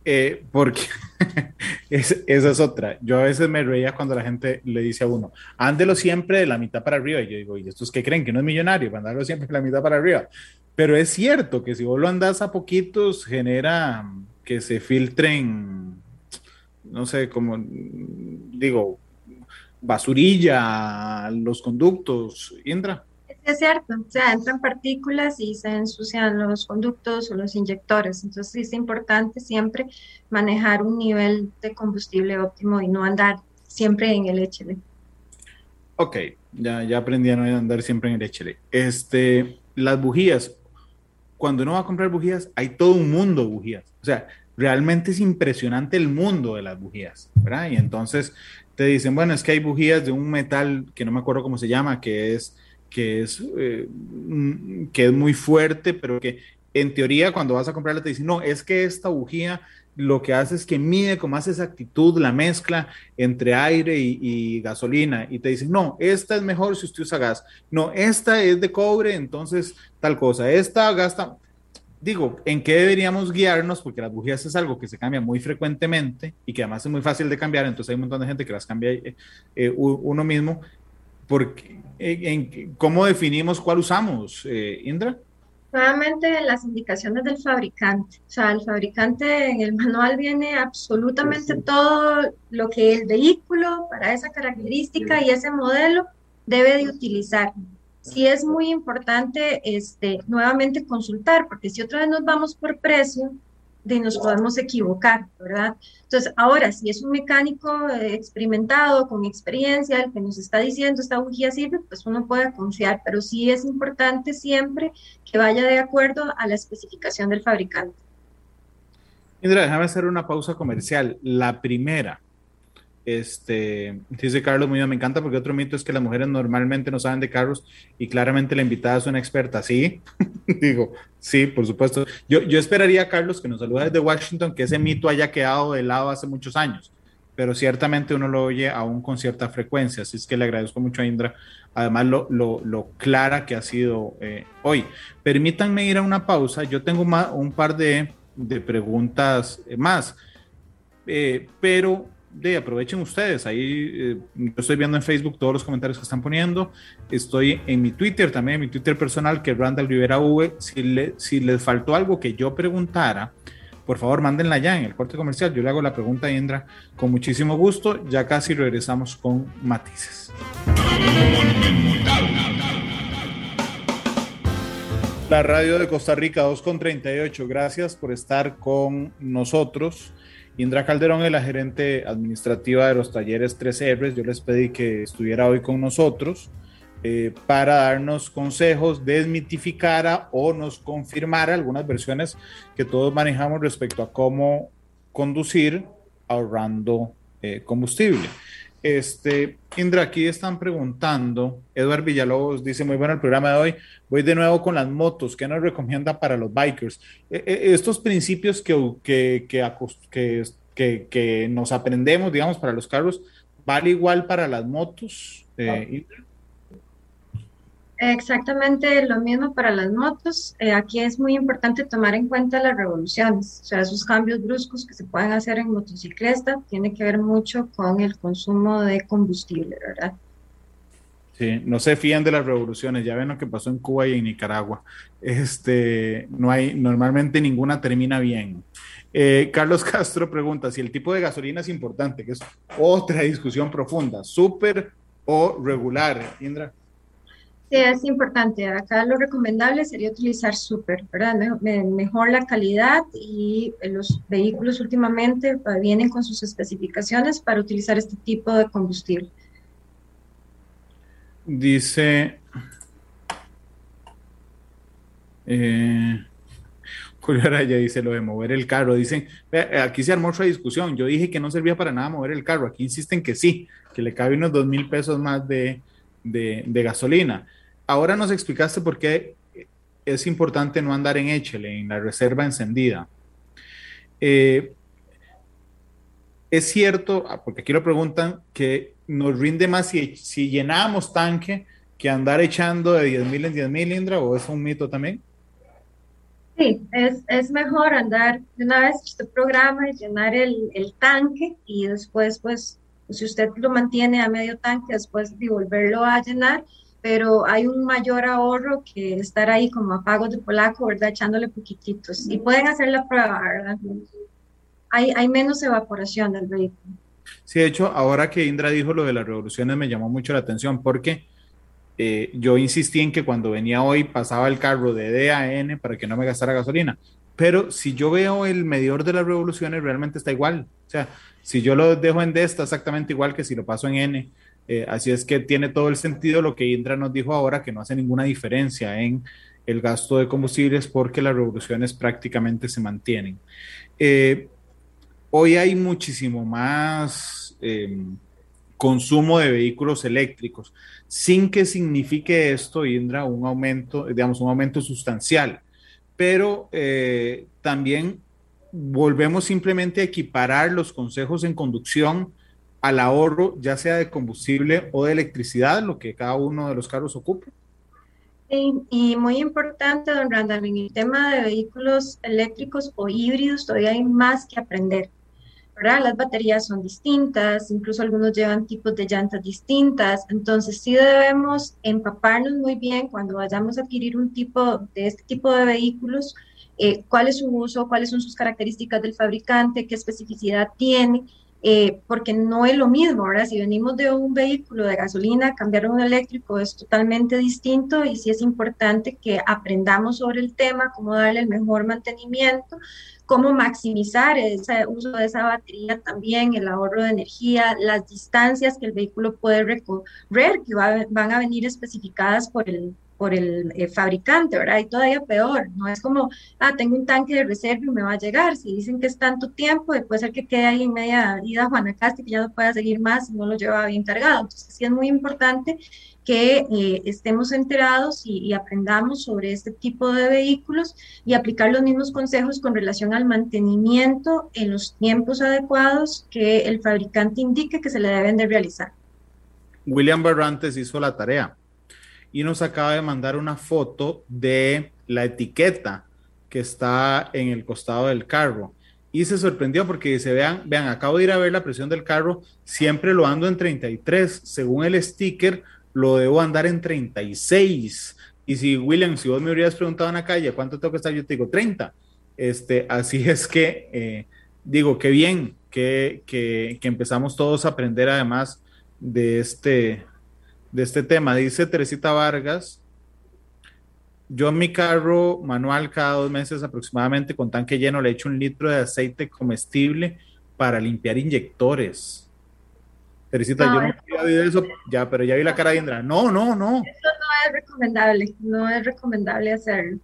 Eh, porque esa es otra. Yo a veces me reía cuando la gente le dice a uno, ándelo siempre de la mitad para arriba. Y yo digo, ¿y estos qué creen? Que no es millonario, andarlo siempre de la mitad para arriba. Pero es cierto que si vos lo andas a poquitos, genera que se filtren, no sé, como digo, basurilla, los conductos, entra. Es cierto, o sea, entran partículas y se ensucian los conductos o los inyectores. Entonces es importante siempre manejar un nivel de combustible óptimo y no andar siempre en el HL. Ok, ya, ya aprendí a no andar siempre en el HL. Este, las bujías, cuando uno va a comprar bujías, hay todo un mundo de bujías. O sea, realmente es impresionante el mundo de las bujías, ¿verdad? Y entonces te dicen, bueno, es que hay bujías de un metal que no me acuerdo cómo se llama, que es, que es, eh, mm, que es muy fuerte, pero que en teoría cuando vas a comprarla te dicen, no, es que esta bujía lo que hace es que mide con más exactitud la mezcla entre aire y, y, gasolina y te dicen, no, esta es mejor si usted usa gas, no, esta es de cobre, entonces tal cosa, esta gasta, digo, ¿en qué deberíamos guiarnos? Porque las bujías es algo que se cambia muy frecuentemente y que además es muy fácil de cambiar, entonces hay un montón de gente que las cambia eh, eh, uno mismo. Porque, en, ¿Cómo definimos cuál usamos, eh, Indra? Nuevamente las indicaciones del fabricante. O sea, el fabricante en el manual viene absolutamente todo lo que el vehículo para esa característica y ese modelo debe de utilizar sí es muy importante este, nuevamente consultar, porque si otra vez nos vamos por precio, de nos podemos equivocar, ¿verdad? Entonces, ahora, si es un mecánico eh, experimentado, con experiencia, el que nos está diciendo esta bujía sirve, pues uno puede confiar, pero sí es importante siempre que vaya de acuerdo a la especificación del fabricante. Indra, déjame hacer una pausa comercial. La primera, este, dice Carlos bien, me encanta porque otro mito es que las mujeres normalmente no saben de carros y claramente la invitada es una experta. Sí, digo, sí, por supuesto. Yo, yo esperaría, Carlos, que nos saluda desde Washington, que ese mito haya quedado de lado hace muchos años, pero ciertamente uno lo oye aún con cierta frecuencia. Así es que le agradezco mucho a Indra, además lo, lo, lo clara que ha sido eh, hoy. Permítanme ir a una pausa. Yo tengo un par de, de preguntas más, eh, pero de aprovechen ustedes. Ahí eh, yo estoy viendo en Facebook todos los comentarios que están poniendo. Estoy en mi Twitter también, en mi Twitter personal, que Randall Rivera V. Si, le, si les faltó algo que yo preguntara, por favor, mándenla ya en el corte comercial. Yo le hago la pregunta a Indra con muchísimo gusto. Ya casi regresamos con matices. La radio de Costa Rica 2.38, gracias por estar con nosotros. Indra Calderón es la gerente administrativa de los talleres 13R. Yo les pedí que estuviera hoy con nosotros eh, para darnos consejos, desmitificara o nos confirmara algunas versiones que todos manejamos respecto a cómo conducir ahorrando eh, combustible. Este, Indra, aquí están preguntando, Eduard Villalobos dice, muy bueno el programa de hoy, voy de nuevo con las motos, ¿qué nos recomienda para los bikers? Eh, estos principios que, que, que, que, nos aprendemos, digamos, para los carros, ¿vale igual para las motos, Indra? Exactamente lo mismo para las motos. Eh, aquí es muy importante tomar en cuenta las revoluciones, o sea, esos cambios bruscos que se pueden hacer en motocicleta tiene que ver mucho con el consumo de combustible, ¿verdad? Sí, no se fían de las revoluciones, ya ven lo que pasó en Cuba y en Nicaragua. Este, no hay, normalmente ninguna termina bien. Eh, Carlos Castro pregunta si el tipo de gasolina es importante, que es otra discusión profunda, súper o regular, Indra. Sí, es importante. Acá lo recomendable sería utilizar súper, ¿verdad? Mejor, la calidad y los vehículos últimamente vienen con sus especificaciones para utilizar este tipo de combustible. Dice eh, Julio Araya dice lo de mover el carro. Dicen, aquí se armó otra discusión. Yo dije que no servía para nada mover el carro. Aquí insisten que sí, que le cabe unos dos mil pesos más de, de gasolina ahora nos explicaste por qué es importante no andar en Echele, en la reserva encendida. Eh, es cierto, ah, porque aquí lo preguntan, que nos rinde más si, si llenamos tanque que andar echando de 10.000 en 10.000, Indra, o es un mito también? Sí, es, es, mejor andar de una vez este programa y llenar el, el, tanque y después, pues, si usted lo mantiene a medio tanque, después de volverlo a llenar pero hay un mayor ahorro que estar ahí como a pagos de polaco, ¿verdad? Echándole poquititos. Y pueden hacer la prueba, ¿verdad? Hay, hay menos evaporación del vehículo. Sí, de hecho, ahora que Indra dijo lo de las revoluciones me llamó mucho la atención porque eh, yo insistí en que cuando venía hoy pasaba el carro de D a N para que no me gastara gasolina. Pero si yo veo el medidor de las revoluciones, realmente está igual. O sea, si yo lo dejo en D, está exactamente igual que si lo paso en N. Eh, así es que tiene todo el sentido lo que Indra nos dijo ahora, que no hace ninguna diferencia en el gasto de combustibles porque las revoluciones prácticamente se mantienen. Eh, hoy hay muchísimo más em, consumo de vehículos eléctricos, sin que signifique esto, Indra, un aumento, digamos, un aumento sustancial. Pero eh, también volvemos simplemente a equiparar los consejos en conducción al ahorro, ya sea de combustible o de electricidad, lo que cada uno de los carros ocupa. y muy importante, don Randall, en el tema de vehículos eléctricos o híbridos todavía hay más que aprender. ¿verdad? Las baterías son distintas, incluso algunos llevan tipos de llantas distintas, entonces sí debemos empaparnos muy bien cuando vayamos a adquirir un tipo de este tipo de vehículos, eh, cuál es su uso, cuáles son sus características del fabricante, qué especificidad tiene, eh, porque no es lo mismo, ahora si venimos de un vehículo de gasolina, cambiar a un eléctrico es totalmente distinto y sí es importante que aprendamos sobre el tema, cómo darle el mejor mantenimiento, cómo maximizar ese uso de esa batería también, el ahorro de energía, las distancias que el vehículo puede recorrer, que van a venir especificadas por el, por el eh, fabricante, ¿verdad? Y todavía peor, no es como, ah, tengo un tanque de reserva y me va a llegar. Si dicen que es tanto tiempo, puede ser que quede ahí en media ida Juanacasti, que ya no pueda seguir más no lo lleva bien cargado. Entonces, sí es muy importante que eh, estemos enterados y, y, aprendamos sobre este tipo de vehículos y aplicar los mismos consejos con relación al mantenimiento en los tiempos adecuados que el fabricante indique que se le deben de realizar. William Barrantes hizo la tarea y nos acaba de mandar una foto de la etiqueta que está en el costado del carro. Y se sorprendió porque dice, vean, vean, acabo de ir a ver la presión del carro, siempre lo ando en 33, según el sticker lo debo andar en 36. Y si William, si vos me hubieras preguntado en la calle cuánto tengo que estar, yo te digo 30. Este, así es que eh, digo, qué bien que, que, que empezamos todos a aprender además de este, de este tema. Dice Teresita Vargas, yo en mi carro manual cada dos meses aproximadamente con tanque lleno le echo un litro de aceite comestible para limpiar inyectores. Teresita, yo no había eso, ya, pero ya vi la cara de Indra. No, no, no. Eso no es recomendable, no es recomendable hacerlo.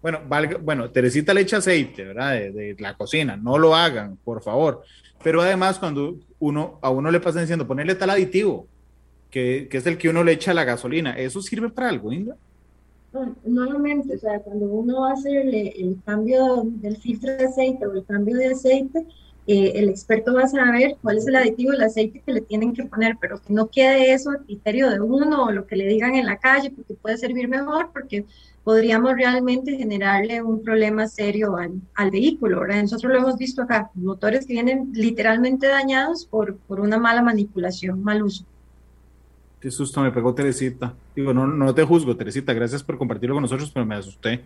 Bueno, bueno, Teresita le echa aceite, ¿verdad? De, la cocina, no lo hagan, por favor. Pero además, cuando uno, a uno le pasa diciendo ponerle tal aditivo, que, es el que uno le echa la gasolina, ¿eso sirve para algo, Indra? Normalmente, o sea, cuando uno hace el, el cambio del filtro de aceite o el cambio de aceite, eh, el experto va a saber cuál es el aditivo del aceite que le tienen que poner, pero que no quede eso a criterio de uno o lo que le digan en la calle, porque puede servir mejor, porque podríamos realmente generarle un problema serio al, al vehículo. ¿verdad? Nosotros lo hemos visto acá, motores que vienen literalmente dañados por, por una mala manipulación, mal uso. Qué susto me pegó Teresita. Digo, no, no te juzgo, Teresita, gracias por compartirlo con nosotros, pero me asusté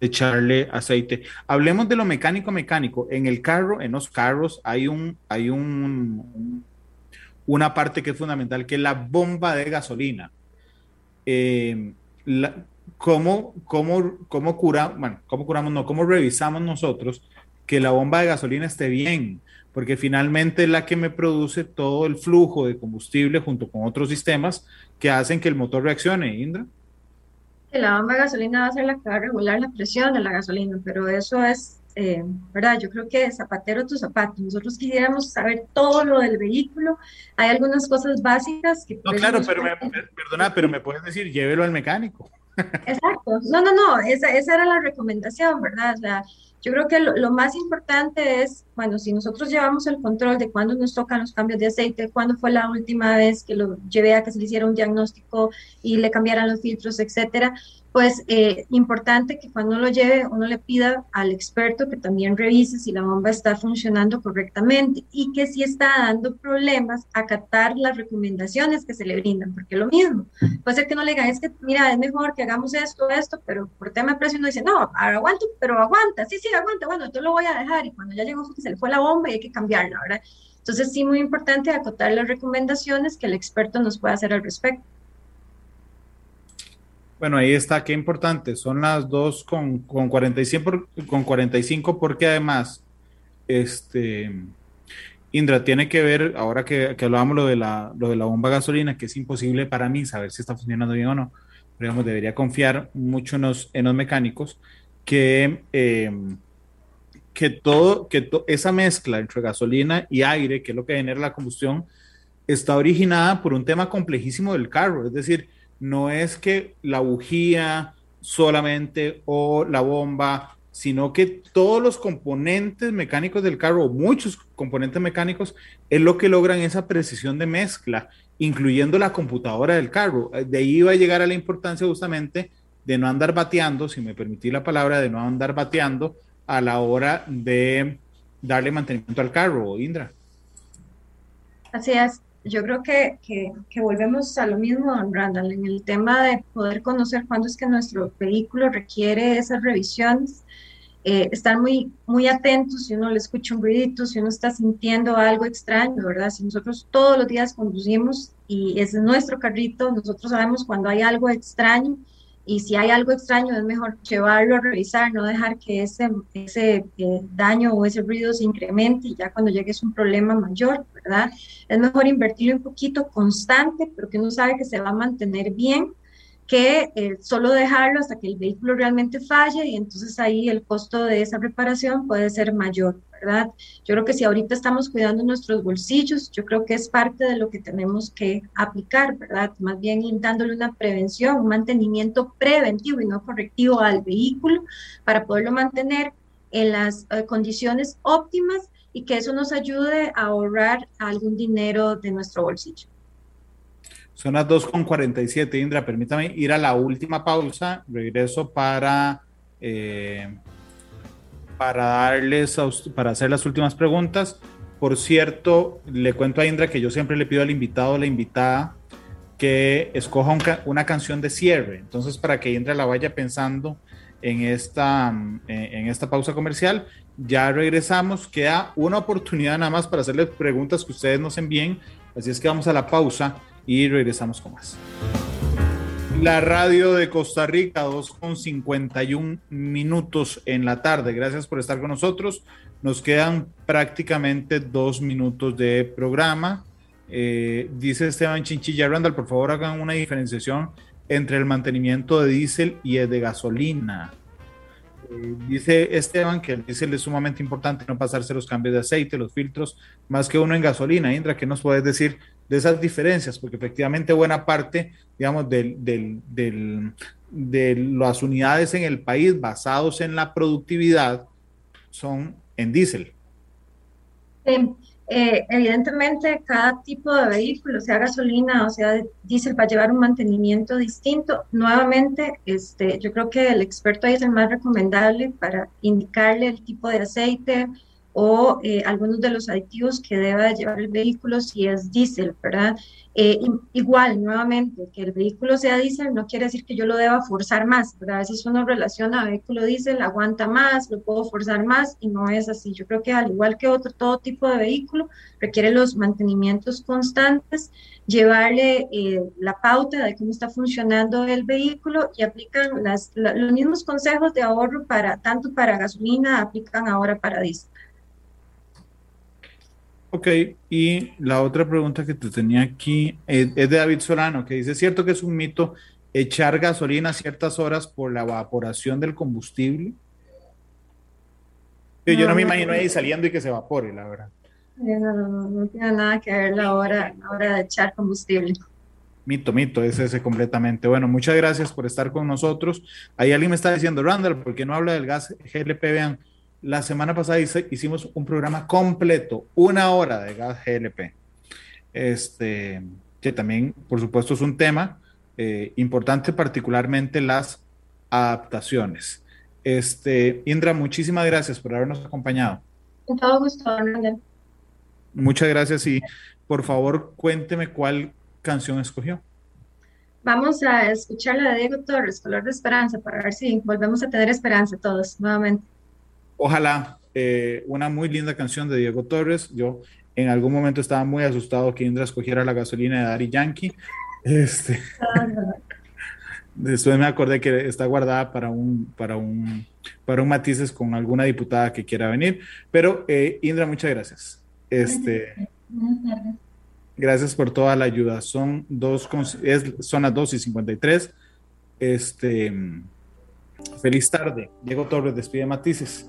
de echarle aceite. Hablemos de lo mecánico mecánico. En el carro, en los carros, hay un, hay un, una parte que es fundamental, que es la bomba de gasolina. Eh, ¿cómo, cómo, cómo, cura, bueno, ¿Cómo curamos? No, ¿cómo revisamos nosotros que la bomba de gasolina esté bien? Porque finalmente es la que me produce todo el flujo de combustible junto con otros sistemas que hacen que el motor reaccione, Indra. La bomba de gasolina va a ser la que va a regular la presión de la gasolina, pero eso es, eh, ¿verdad? Yo creo que zapatero tu zapato. Nosotros quisiéramos saber todo lo del vehículo. Hay algunas cosas básicas que... No, claro, pero me, perdona, pero me puedes decir, llévelo al mecánico. Exacto. No, no, no, esa, esa era la recomendación, ¿verdad? O sea, yo creo que lo, más importante es, bueno, si nosotros llevamos el control de cuándo nos tocan los cambios de aceite, cuándo fue la última vez que lo llevé a que se le hiciera un diagnóstico y le cambiaran los filtros, etcétera, pues eh, importante que cuando lo lleve uno le pida al experto que también revise si la bomba está funcionando correctamente y que si está dando problemas, acatar las recomendaciones que se le brindan, porque lo mismo, puede ser que no le digan, es que mira, es mejor que hagamos esto, esto, pero por tema de precio uno dice, no, aguanto, pero aguanta, sí, sí, aguanta, bueno, yo lo voy a dejar y cuando ya llegó se le fue la bomba y hay que cambiarla, ¿verdad? Entonces sí, muy importante acotar las recomendaciones que el experto nos pueda hacer al respecto. Bueno, ahí está, qué importante. Son las dos con, con, 45, con 45 porque además, este, Indra, tiene que ver, ahora que, que hablábamos lo de, la, lo de la bomba gasolina, que es imposible para mí saber si está funcionando bien o no, pero digamos, debería confiar mucho en los, en los mecánicos, que, em, que, todo, que esa mezcla entre gasolina y aire, que es lo que genera la combustión, está originada por un tema complejísimo del carro, es decir, no es que la bujía solamente o la bomba, sino que todos los componentes mecánicos del carro, muchos componentes mecánicos, es lo que logran esa precisión de mezcla, incluyendo la computadora del carro. De ahí va a llegar a la importancia justamente de no andar bateando, si me permití la palabra, de no andar bateando a la hora de darle mantenimiento al carro, Indra. Así es yo creo que, que, volvemos a lo mismo, don Randall, en el tema de poder conocer cuándo es que nuestro vehículo requiere esas revisiones, eh, estar muy, muy atentos si uno le escucha un ruidito, si uno está sintiendo algo extraño, ¿verdad? Si nosotros todos los días conducimos y es nuestro carrito, nosotros sabemos cuando hay algo extraño y si hay algo extraño es mejor llevarlo a revisar, no dejar que ese, ese eh, daño o ese ruido se incremente y ya cuando llegue es un problema mayor, ¿verdad? Es mejor invertirlo un poquito constante, pero que uno sabe que se va a mantener bien que eh, solo dejarlo hasta que el vehículo realmente falle y entonces ahí el costo de esa reparación puede ser mayor, ¿verdad? Yo creo que si ahorita estamos cuidando nuestros bolsillos, yo creo que es parte de lo que tenemos que aplicar, ¿verdad? Más bien dándole una prevención, un mantenimiento preventivo y no correctivo al vehículo para poderlo mantener en las eh, condiciones óptimas y que eso nos ayude a ahorrar algún dinero de nuestro bolsillo. Son las 2.47, Indra. Permítame ir a la última pausa. Regreso para, eh, para darles, para hacer las últimas preguntas. Por cierto, le cuento a Indra que yo siempre le pido al invitado o la invitada que escoja una canción de cierre. Entonces, para que Indra la vaya pensando en esta, en esta pausa comercial, ya regresamos. Queda una oportunidad nada más para hacerles preguntas que ustedes nos envíen. Así es que vamos a la pausa y regresamos con más. La radio de Costa Rica, 2 con 51 minutos en la tarde. Gracias por estar con nosotros. Nos quedan prácticamente dos minutos de programa. Eh, dice Esteban Chinchilla Randall, por favor hagan una diferenciación entre el mantenimiento de diésel y el de gasolina. Eh, dice Esteban que el diésel es sumamente importante no pasarse los cambios de aceite, los filtros, más que uno en gasolina. Indra, ¿qué nos puedes decir de esas diferencias? Porque efectivamente buena parte, digamos, de las unidades en el país basados en la productividad son en diésel. Eh, evidentemente, cada tipo de vehículo, sea gasolina o sea diésel, va a llevar un mantenimiento distinto. Nuevamente, este, yo creo que el experto es el más recomendable para indicarle el tipo de aceite, o eh, algunos de los aditivos que deba llevar el vehículo si es diésel, ¿verdad? Eh, igual, nuevamente, que el vehículo sea diésel no quiere decir que yo lo deba forzar más, ¿verdad? A veces uno relaciona vehículo diésel, aguanta más, lo puedo forzar más y no es así. Yo creo que al igual que otro, todo tipo de vehículo requiere los mantenimientos constantes, llevarle eh, la pauta de cómo está funcionando el vehículo y aplican las, los mismos consejos de ahorro para tanto para gasolina, aplican ahora para diésel. Ok, y la otra pregunta que te tenía aquí es, de David Solano, que dice, ¿es cierto que es un mito echar gasolina a ciertas horas por la evaporación del combustible? yo no me imagino ahí saliendo y que se evapore, la verdad. No, no, no, tiene nada que ver la hora, la hora de echar combustible. Mito, mito, es ese completamente. Bueno, muchas gracias por estar con nosotros. Ahí alguien me está diciendo, Randall, ¿por qué no habla del gas GLP? Vean, la semana pasada hicimos un programa completo, una hora de gas GLP. Este, que también, por supuesto, es un tema eh, importante, particularmente las adaptaciones. Este, Indra, muchísimas gracias por habernos acompañado. Con todo gusto, Muchas gracias y por favor cuénteme cuál canción escogió. Vamos a escuchar la de Diego Torres, Color de Esperanza, para ver si volvemos a tener esperanza todos nuevamente. Ojalá, eh, una muy linda canción de Diego Torres. Yo en algún momento estaba muy asustado que Indra escogiera la gasolina de Dari Yankee. Este, después me acordé que está guardada para un, para un, para un matices con alguna diputada que quiera venir. Pero eh, Indra, muchas gracias. Este, Gracias por toda la ayuda. Son dos, es, son las 2 y 53. Este, feliz tarde. Diego Torres despide matices.